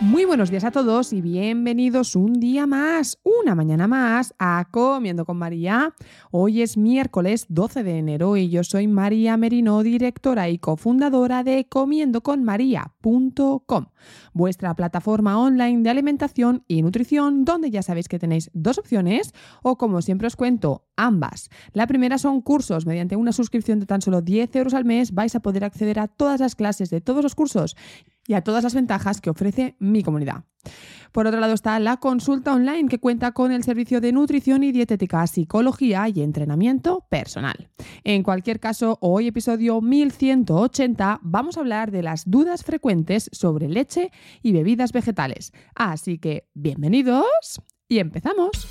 Muy buenos días a todos y bienvenidos un día más, una mañana más a Comiendo con María. Hoy es miércoles 12 de enero y yo soy María Merino, directora y cofundadora de comiendoconmaría.com, vuestra plataforma online de alimentación y nutrición donde ya sabéis que tenéis dos opciones o como siempre os cuento, ambas. La primera son cursos. Mediante una suscripción de tan solo 10 euros al mes vais a poder acceder a todas las clases de todos los cursos y a todas las ventajas que ofrece mi comunidad. Por otro lado está la consulta online que cuenta con el servicio de nutrición y dietética, psicología y entrenamiento personal. En cualquier caso, hoy episodio 1180 vamos a hablar de las dudas frecuentes sobre leche y bebidas vegetales. Así que, bienvenidos y empezamos.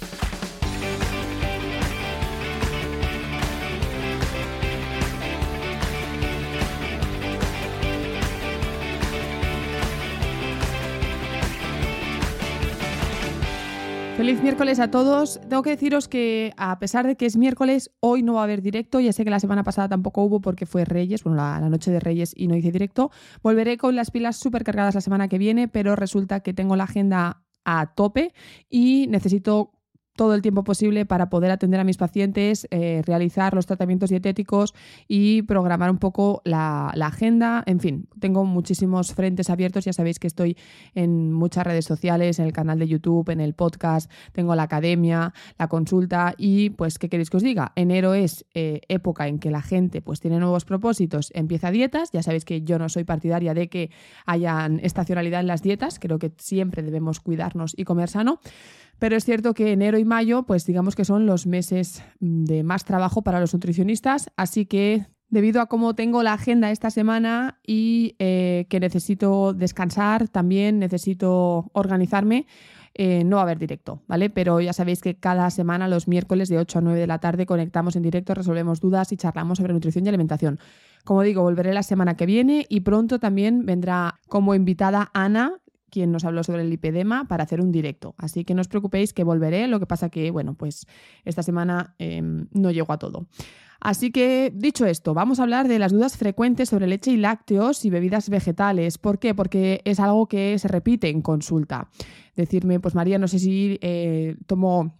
Feliz miércoles a todos. Tengo que deciros que a pesar de que es miércoles, hoy no va a haber directo. Ya sé que la semana pasada tampoco hubo porque fue Reyes, bueno, la, noche de Reyes y no hice directo. Volveré con las pilas súper cargadas la semana que viene, pero resulta que tengo la agenda a tope y necesito todo el tiempo posible para poder atender a mis pacientes, eh, realizar los tratamientos dietéticos y programar un poco la, agenda. En fin, tengo muchísimos frentes abiertos. Ya sabéis que estoy en muchas redes sociales, en el canal de YouTube, en el podcast, tengo la academia, la consulta y pues, ¿qué queréis que os diga? Enero es eh, época en que la gente pues tiene nuevos propósitos, empieza dietas. Ya sabéis que yo no soy partidaria de que hayan estacionalidad en las dietas, creo que siempre debemos cuidarnos y comer sano. Pero es cierto que enero y mayo, pues digamos que son los meses de más trabajo para los nutricionistas, así que debido a cómo tengo la agenda esta semana y eh, que necesito descansar, también necesito organizarme, eh, no va a haber directo, ¿vale? Pero ya sabéis que cada semana, los miércoles de 8 a 9 de la tarde, conectamos en directo, resolvemos dudas y charlamos sobre nutrición y alimentación. Como digo, volveré la semana que viene y pronto también vendrá como invitada Ana, quien nos habló sobre el lipedema para hacer un directo. Así que no os preocupéis que volveré, lo que pasa que, bueno, pues esta semana em, no llego a todo. Así que, dicho esto, vamos a hablar de las dudas frecuentes sobre leche y lácteos y bebidas vegetales. ¿Por qué? Porque es algo que se repite en consulta. Decirme, pues María, no sé si eh, tomo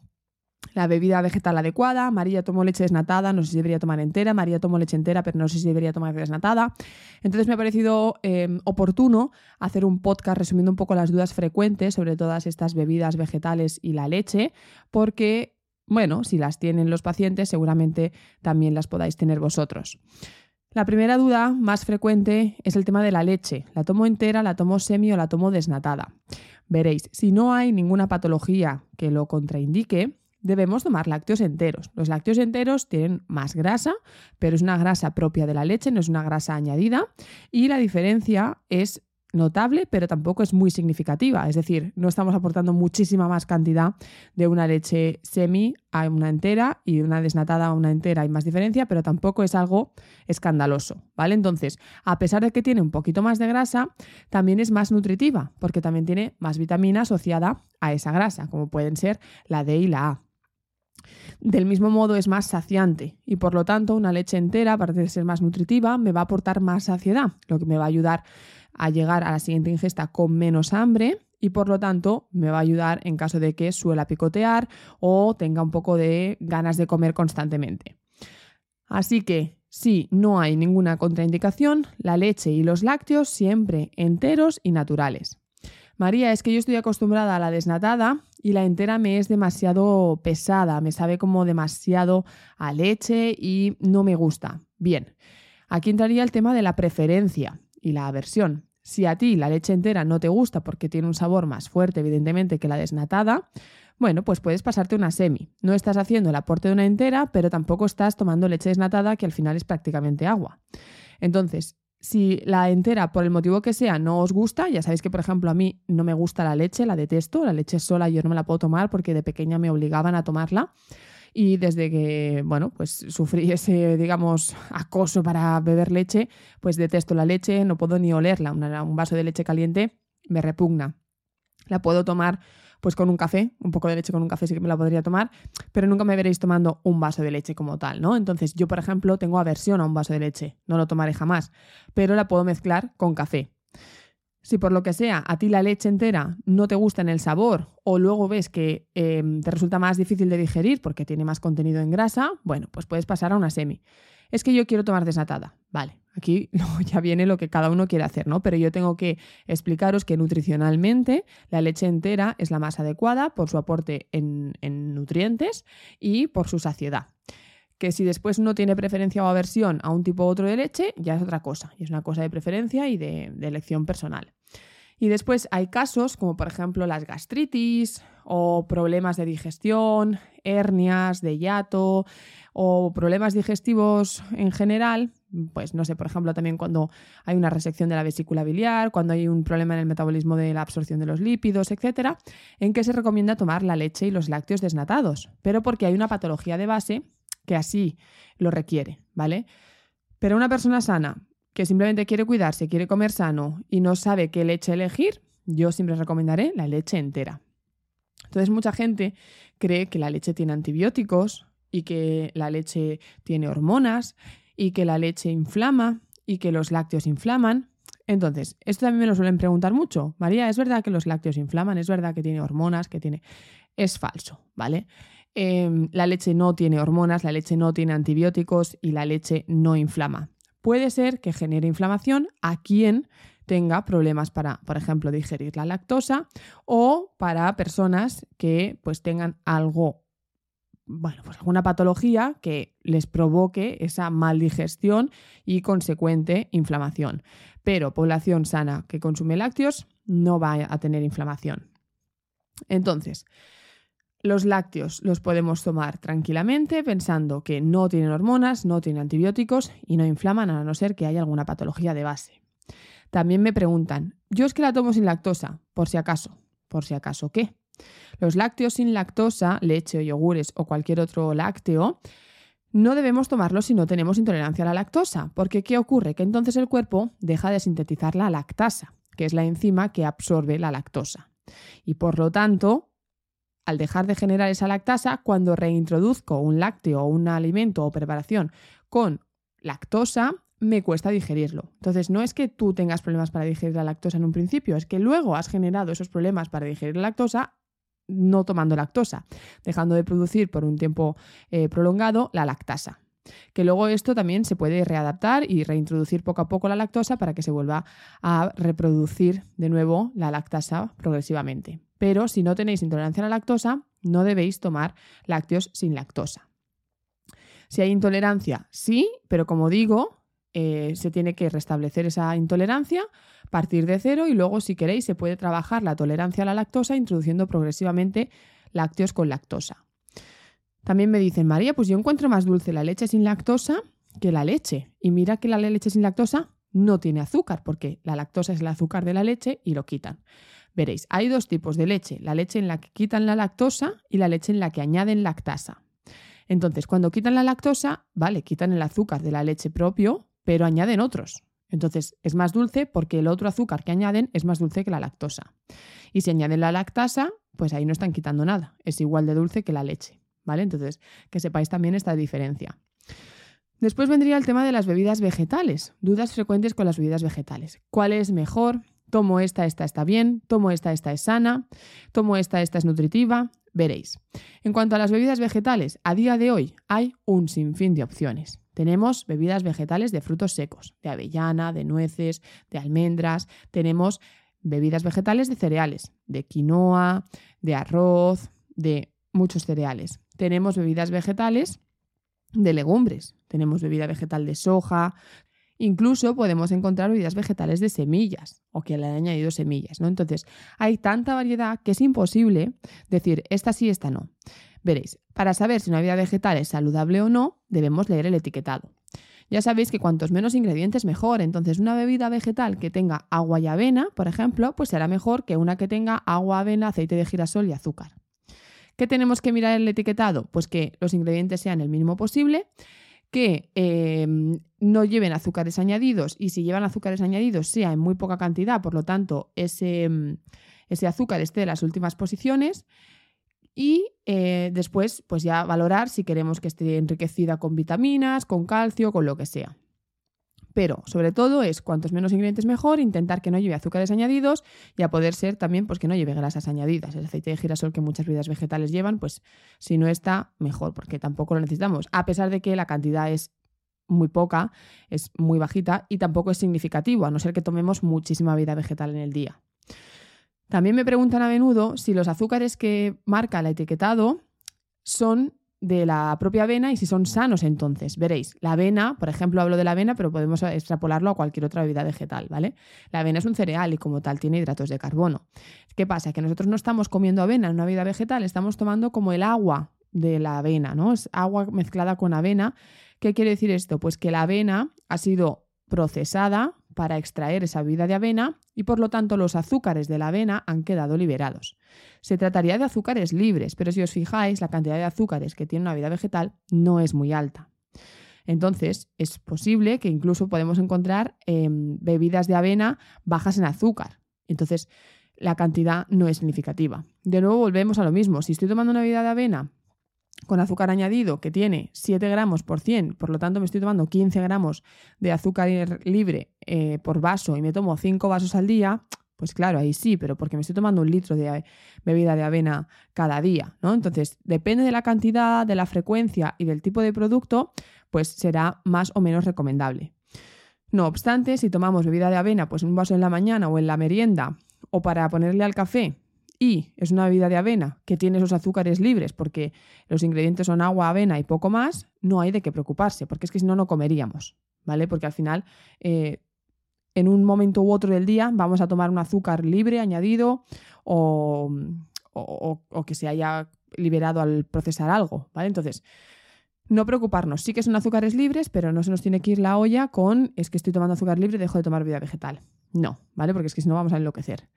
la bebida vegetal adecuada. María tomó leche desnatada, no sé si debería tomar entera. María tomó leche entera, pero no sé si debería tomar desnatada. Entonces me ha parecido em, oportuno hacer un podcast resumiendo un poco las dudas frecuentes sobre todas estas bebidas vegetales y la leche, porque, bueno, si las tienen los pacientes, seguramente también las podáis tener vosotros. La primera duda más frecuente es el tema de la leche. ¿La tomo entera, la tomo semi o la tomo desnatada? Veréis, si no hay ninguna patología que lo contraindique, debemos tomar lácteos enteros. Los lácteos enteros tienen más grasa, pero es una grasa propia de la leche, no es una grasa añadida. Y la diferencia es notable, pero tampoco es muy significativa. Es decir, no estamos aportando muchísima más cantidad de una leche semi a una entera y de una desnatada a una entera. Hay más diferencia, pero tampoco es algo escandaloso, ¿vale? Entonces, a pesar de que tiene un poquito más de grasa, también es más nutritiva, porque también tiene más vitamina asociada a esa grasa, como pueden ser la D y la A. Del mismo modo es más saciante y por lo tanto una leche entera, aparte de ser más nutritiva, me va a aportar más saciedad, lo que me va a ayudar a llegar a la siguiente ingesta con menos hambre y por lo tanto me va a ayudar en caso de que suela picotear o tenga un poco de ganas de comer constantemente. Así que si no hay ninguna contraindicación, la leche y los lácteos siempre enteros y naturales. María, es que yo estoy acostumbrada a la desnatada y la entera me es demasiado pesada, me sabe como demasiado a leche y no me gusta. Bien, aquí entraría el tema de la preferencia y la aversión. Si a ti la leche entera no te gusta porque tiene un sabor más fuerte, evidentemente, que la desnatada, bueno, pues puedes pasarte una semi. No estás haciendo el aporte de una entera, pero tampoco estás tomando leche desnatada, que al final es prácticamente agua. Entonces, si la entera, por el motivo que sea, no os gusta, ya sabéis que, por ejemplo, a mí no me gusta la leche, la detesto, la leche sola yo no me la puedo tomar porque de pequeña me obligaban a tomarla. Y desde que, bueno, pues sufrí ese, digamos, acoso para beber leche, pues detesto la leche, no puedo ni olerla. un vaso de leche caliente me repugna. La puedo tomar pues con un café, un poco de leche con un café sí que me la podría tomar, pero nunca me veréis tomando un vaso de leche como tal, ¿no? Entonces yo, por ejemplo, tengo aversión a un vaso de leche, no lo tomaré jamás, pero la puedo mezclar con café. Si por lo que sea a ti la leche entera no te gusta en el sabor o luego ves que em, te resulta más difícil de digerir porque tiene más contenido en grasa, bueno, pues puedes pasar a una semi. Es que yo quiero tomar desnatada. Vale, aquí ya viene lo que cada uno quiere hacer, ¿no? Pero yo tengo que explicaros que nutricionalmente la leche entera es la más adecuada por su aporte en, nutrientes y por su saciedad que si después uno tiene preferencia o aversión a un tipo u otro de leche, ya es otra cosa, y es una cosa de preferencia y de, de, elección personal. Y después hay casos como por ejemplo las gastritis o problemas de digestión, hernias de hiato o problemas digestivos en general, pues no sé, por ejemplo, también cuando hay una resección de la vesícula biliar, cuando hay un problema en el metabolismo de la absorción de los lípidos, etcétera, en que se recomienda tomar la leche y los lácteos desnatados, pero porque hay una patología de base que así lo requiere, ¿vale? Pero una persona sana que simplemente quiere cuidarse, quiere comer sano y no sabe qué leche elegir, yo siempre recomendaré la leche entera. Entonces mucha gente cree que la leche tiene antibióticos y que la leche tiene hormonas y que la leche inflama y que los lácteos inflaman. Entonces, esto también me lo suelen preguntar mucho. María, ¿es verdad que los lácteos inflaman? ¿Es verdad que tiene hormonas? que tiene...? Es falso, ¿vale? Em, la leche no tiene hormonas, la leche no tiene antibióticos y la leche no inflama puede ser que genere inflamación a quien tenga problemas para, por ejemplo, digerir la lactosa o para personas que pues tengan algo bueno, pues alguna patología que les provoque esa maldigestión y consecuente inflamación. Pero población sana que consume lácteos no va a tener inflamación. Entonces, los lácteos los podemos tomar tranquilamente pensando que no tienen hormonas, no tienen antibióticos y no inflaman a no ser que haya alguna patología de base. También me preguntan, yo es que la tomo sin lactosa, por si acaso. ¿Por si acaso qué? Los lácteos sin lactosa, leche o yogures o cualquier otro lácteo, no debemos tomarlos si no tenemos intolerancia a la lactosa, porque ¿qué ocurre? Que entonces el cuerpo deja de sintetizar la lactasa, que es la enzima que absorbe la lactosa. Y por lo tanto, al dejar de generar esa lactasa, cuando reintroduzco un lácteo o un alimento o preparación con lactosa, me cuesta digerirlo. Entonces, no es que tú tengas problemas para digerir la lactosa en un principio, es que luego has generado esos problemas para digerir la lactosa no tomando lactosa, dejando de producir por un tiempo eh, prolongado la lactasa. Que luego esto también se puede readaptar y reintroducir poco a poco la lactosa para que se vuelva a reproducir de nuevo la lactasa progresivamente. Pero si no tenéis intolerancia a la lactosa, no debéis tomar lácteos sin lactosa. Si hay intolerancia, sí, pero como digo, eh, se tiene que restablecer esa intolerancia, partir de cero y luego, si queréis, se puede trabajar la tolerancia a la lactosa introduciendo progresivamente lácteos con lactosa. También me dicen, María, pues yo encuentro más dulce la leche sin lactosa que la leche. Y mira que la leche sin lactosa no tiene azúcar, porque la lactosa es el azúcar de la leche y lo quitan. Veréis, hay dos tipos de leche, la leche en la que quitan la lactosa y la leche en la que añaden lactasa. Entonces, cuando quitan la lactosa, vale, quitan el azúcar de la leche propio, pero añaden otros. Entonces, es más dulce porque el otro azúcar que añaden es más dulce que la lactosa. Y si añaden la lactasa, pues ahí no están quitando nada, es igual de dulce que la leche, ¿vale? Entonces, que sepáis también esta diferencia. Después vendría el tema de las bebidas vegetales, dudas frecuentes con las bebidas vegetales. ¿Cuál es mejor? tomo esta, esta está bien, tomo esta, esta es sana, tomo esta, esta es nutritiva, veréis. En cuanto a las bebidas vegetales, a día de hoy hay un sinfín de opciones. Tenemos bebidas vegetales de frutos secos, de avellana, de nueces, de almendras, tenemos bebidas vegetales de cereales, de quinoa, de arroz, de muchos cereales. Tenemos bebidas vegetales de legumbres, tenemos bebida vegetal de soja, incluso podemos encontrar bebidas vegetales de semillas o que le han añadido semillas, ¿no? Entonces, hay tanta variedad que es imposible decir esta sí, esta no. Veréis, para saber si una bebida vegetal es saludable o no, debemos leer el etiquetado. Ya sabéis que cuantos menos ingredientes mejor, entonces una bebida vegetal que tenga agua y avena, por ejemplo, pues será mejor que una que tenga agua, avena, aceite de girasol y azúcar. ¿Qué tenemos que mirar en el etiquetado? Pues que los ingredientes sean el mínimo posible, que em, no lleven azúcares añadidos y si llevan azúcares añadidos sea en muy poca cantidad, por lo tanto ese, em, ese azúcar esté en las últimas posiciones y eh, después pues ya valorar si queremos que esté enriquecida con vitaminas, con calcio, con lo que sea. Pero sobre todo es cuantos menos ingredientes mejor, intentar que no lleve azúcares añadidos y a poder ser también pues que no lleve grasas añadidas. El aceite de girasol que muchas bebidas vegetales llevan, pues si no está, mejor, porque tampoco lo necesitamos. A pesar de que la cantidad es muy poca, es muy bajita y tampoco es significativo, a no ser que tomemos muchísima vida vegetal en el día. También me preguntan a menudo si los azúcares que marca el etiquetado son de la propia avena y si son sanos entonces. Veréis, la avena, por ejemplo, hablo de la avena, pero podemos extrapolarlo a cualquier otra bebida vegetal, ¿vale? La avena es un cereal y como tal tiene hidratos de carbono. ¿Qué pasa? Que nosotros no estamos comiendo avena en una bebida vegetal, estamos tomando como el agua de la avena, ¿no? Es agua mezclada con avena. ¿Qué quiere decir esto? Pues que la avena ha sido procesada para extraer esa bebida de avena y por lo tanto los azúcares de la avena han quedado liberados. Se trataría de azúcares libres, pero si os fijáis, la cantidad de azúcares que tiene una bebida vegetal no es muy alta. Entonces, es posible que incluso podemos encontrar em, bebidas de avena bajas en azúcar. Entonces, la cantidad no es significativa. De nuevo, volvemos a lo mismo. Si estoy tomando una bebida de avena con azúcar añadido que tiene 7 gramos por 100, por lo tanto me estoy tomando 15 gramos de azúcar libre eh, por vaso y me tomo 5 vasos al día, pues claro, ahí sí, pero porque me estoy tomando un litro de bebida de avena cada día, ¿no? Entonces, depende de la cantidad, de la frecuencia y del tipo de producto, pues será más o menos recomendable. No obstante, si tomamos bebida de avena, pues un vaso en la mañana o en la merienda, o para ponerle al café, y es una bebida de avena que tiene esos azúcares libres porque los ingredientes son agua, avena y poco más, no hay de qué preocuparse, porque es que si no, no comeríamos, ¿vale? Porque al final, eh, en un momento u otro del día, vamos a tomar un azúcar libre añadido o, o que se haya liberado al procesar algo, ¿vale? Entonces, no preocuparnos, sí que son azúcares libres, pero no se nos tiene que ir la olla con es que estoy tomando azúcar libre dejo de tomar bebida vegetal. No, ¿vale? Porque es que si no vamos a enloquecer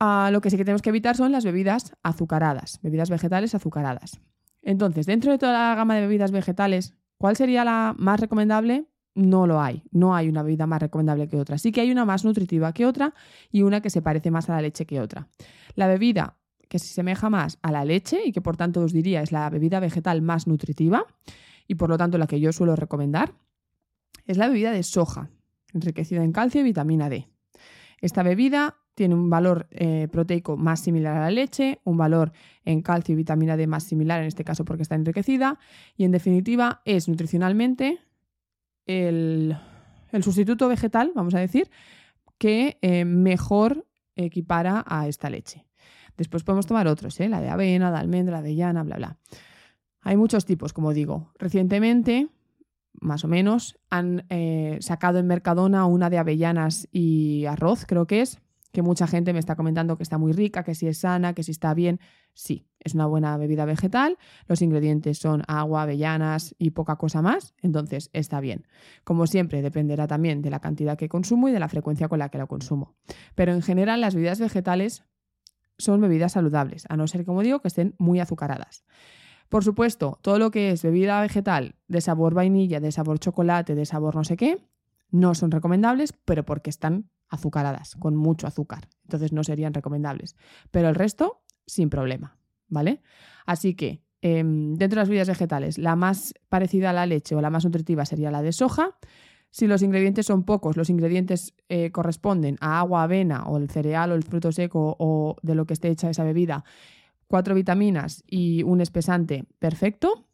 lo que sí que tenemos que evitar son las bebidas azucaradas, bebidas vegetales azucaradas. Entonces, dentro de toda la gama de bebidas vegetales, ¿cuál sería la más recomendable? No lo hay. No hay una bebida más recomendable que otra. Sí que hay una más nutritiva que otra y una que se parece más a la leche que otra. La bebida que se asemeja más a la leche y que por tanto os diría es la bebida vegetal más nutritiva y por lo tanto la que yo suelo recomendar es la bebida de soja, enriquecida en calcio y vitamina D. Esta bebida tiene un valor eh, proteico más similar a la leche, un valor en calcio y vitamina D más similar, en este caso porque está enriquecida, y en definitiva es nutricionalmente el, sustituto vegetal, vamos a decir, que eh, mejor equipara a esta leche. Después podemos tomar otros, ¿eh? la de avena, de almendra, de llana, bla, bla. Hay muchos tipos, como digo. Recientemente, más o menos, han sacado en Mercadona una de avellanas y arroz, creo que es, que mucha gente me está comentando que está muy rica, que si es sana, que si está bien. Sí, es una buena bebida vegetal. Los ingredientes son agua, avellanas y poca cosa más, entonces está bien. Como siempre, dependerá también de la cantidad que consumo y de la frecuencia con la que la consumo. Pero en general, las bebidas vegetales son bebidas saludables, a no ser, como digo, que estén muy azucaradas. Por supuesto, todo lo que es bebida vegetal de sabor vainilla, de sabor chocolate, de sabor no sé qué, no son recomendables, pero porque están azucaradas, con mucho azúcar. Entonces no serían recomendables. Pero el resto, sin problema, ¿vale? Así que em, dentro de las bebidas vegetales, la más parecida a la leche o la más nutritiva sería la de soja. Si los ingredientes son pocos, los ingredientes eh, corresponden a agua, avena o el cereal o el fruto seco o de lo que esté hecha esa bebida, cuatro vitaminas y un espesante, perfecto.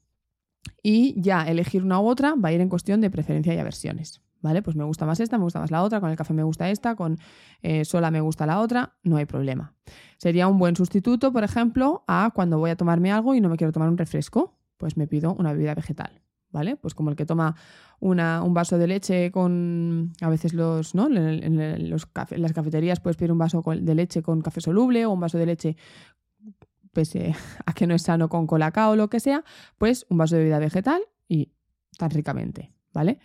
Y ya elegir una u otra va a ir en cuestión de preferencia y aversiones. ¿Vale? Pues me gusta más esta, me gusta más la otra, con el café me gusta esta, con eh, sola me gusta la otra, no hay problema. Sería un buen sustituto, por ejemplo, a cuando voy a tomarme algo y no me quiero tomar un refresco, pues me pido una bebida vegetal. ¿Vale? Pues como el que toma una, un vaso de leche con, a veces los, ¿no? En, las cafeterías puedes pedir un vaso de leche con café soluble o un vaso de leche pese a que no es sano con colacao o lo que sea, pues un vaso de bebida vegetal y tan ricamente, ¿vale?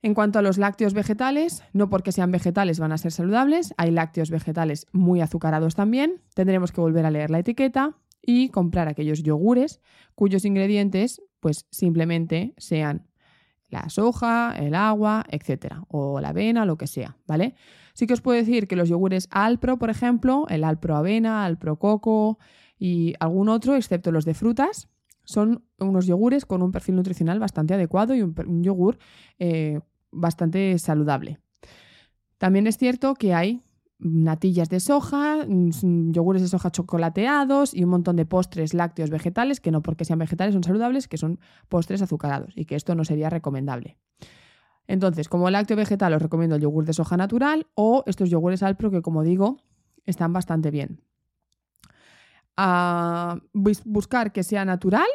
En cuanto a los lácteos vegetales, no porque sean vegetales van a ser saludables, hay lácteos vegetales muy azucarados también, tendremos que volver a leer la etiqueta y comprar aquellos yogures cuyos ingredientes pues simplemente sean la soja, el agua, etcétera, o la avena, lo que sea, ¿vale? Sí que os puedo decir que los yogures Alpro, por ejemplo, el Alpro avena, Alpro coco y algún otro, excepto los de frutas, son unos yogures con un perfil nutricional bastante adecuado y un, yogur eh, bastante saludable. También es cierto que hay natillas de soja, mm, yogures de soja chocolateados y un montón de postres lácteos vegetales, que no porque sean vegetales son saludables, que son postres azucarados y que esto no sería recomendable. Entonces, como lácteo vegetal os recomiendo el yogur de soja natural o estos yogures Alpro que como digo están bastante bien a buscar que sea natural,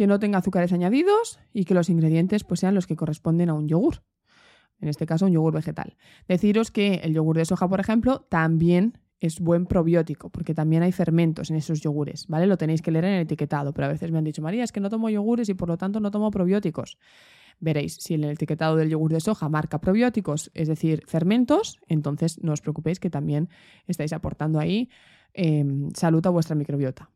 que no tenga azúcares añadidos y que los ingredientes pues, sean los que corresponden a un yogur. En este caso, un yogur vegetal. Deciros que el yogur de soja, por ejemplo, también es buen probiótico, porque también hay fermentos en esos yogures, ¿vale? Lo tenéis que leer en el etiquetado, pero a veces me han dicho, María, es que no tomo yogures y por lo tanto no tomo probióticos. Veréis, si en el etiquetado del yogur de soja marca probióticos, es decir, fermentos, entonces no os preocupéis que también estáis aportando ahí Em, salud a vuestra microbiota.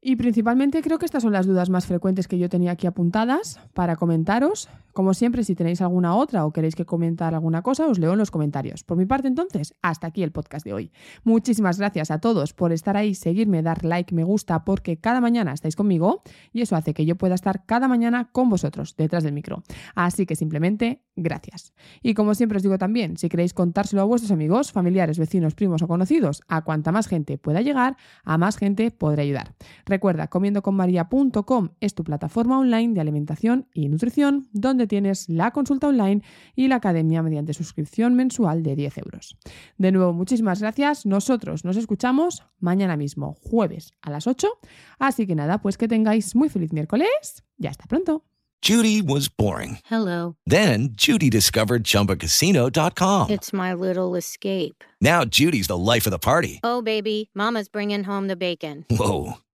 Y principalmente creo que estas son las dudas más frecuentes que yo tenía aquí apuntadas para comentaros. Como siempre, si tenéis alguna otra o queréis que comentar alguna cosa, os leo en los comentarios. Por mi parte, entonces, hasta aquí el podcast de hoy. Muchísimas gracias a todos por estar ahí, seguirme, dar like, me gusta, porque cada mañana estáis conmigo y eso hace que yo pueda estar cada mañana con vosotros detrás del micro. Así que simplemente, gracias. Y como siempre os digo también, si queréis contárselo a vuestros amigos, familiares, vecinos, primos o conocidos, a cuanta más gente pueda llegar, a más gente podré ayudar. Recuerda, comiendoconmaria.com es tu plataforma online de alimentación y nutrición donde tienes la consulta online y la academia mediante suscripción mensual de 10 euros. De nuevo, muchísimas gracias. Nosotros nos escuchamos mañana mismo, jueves a las 8. Así que nada, pues que tengáis muy feliz miércoles. Ya hasta pronto. Judy was boring. Hello. Then Judy discovered chumbacasino.com. It's my little escape. Now Judy's the life of the party. Oh, baby, Mama's bringing home the bacon. Whoa.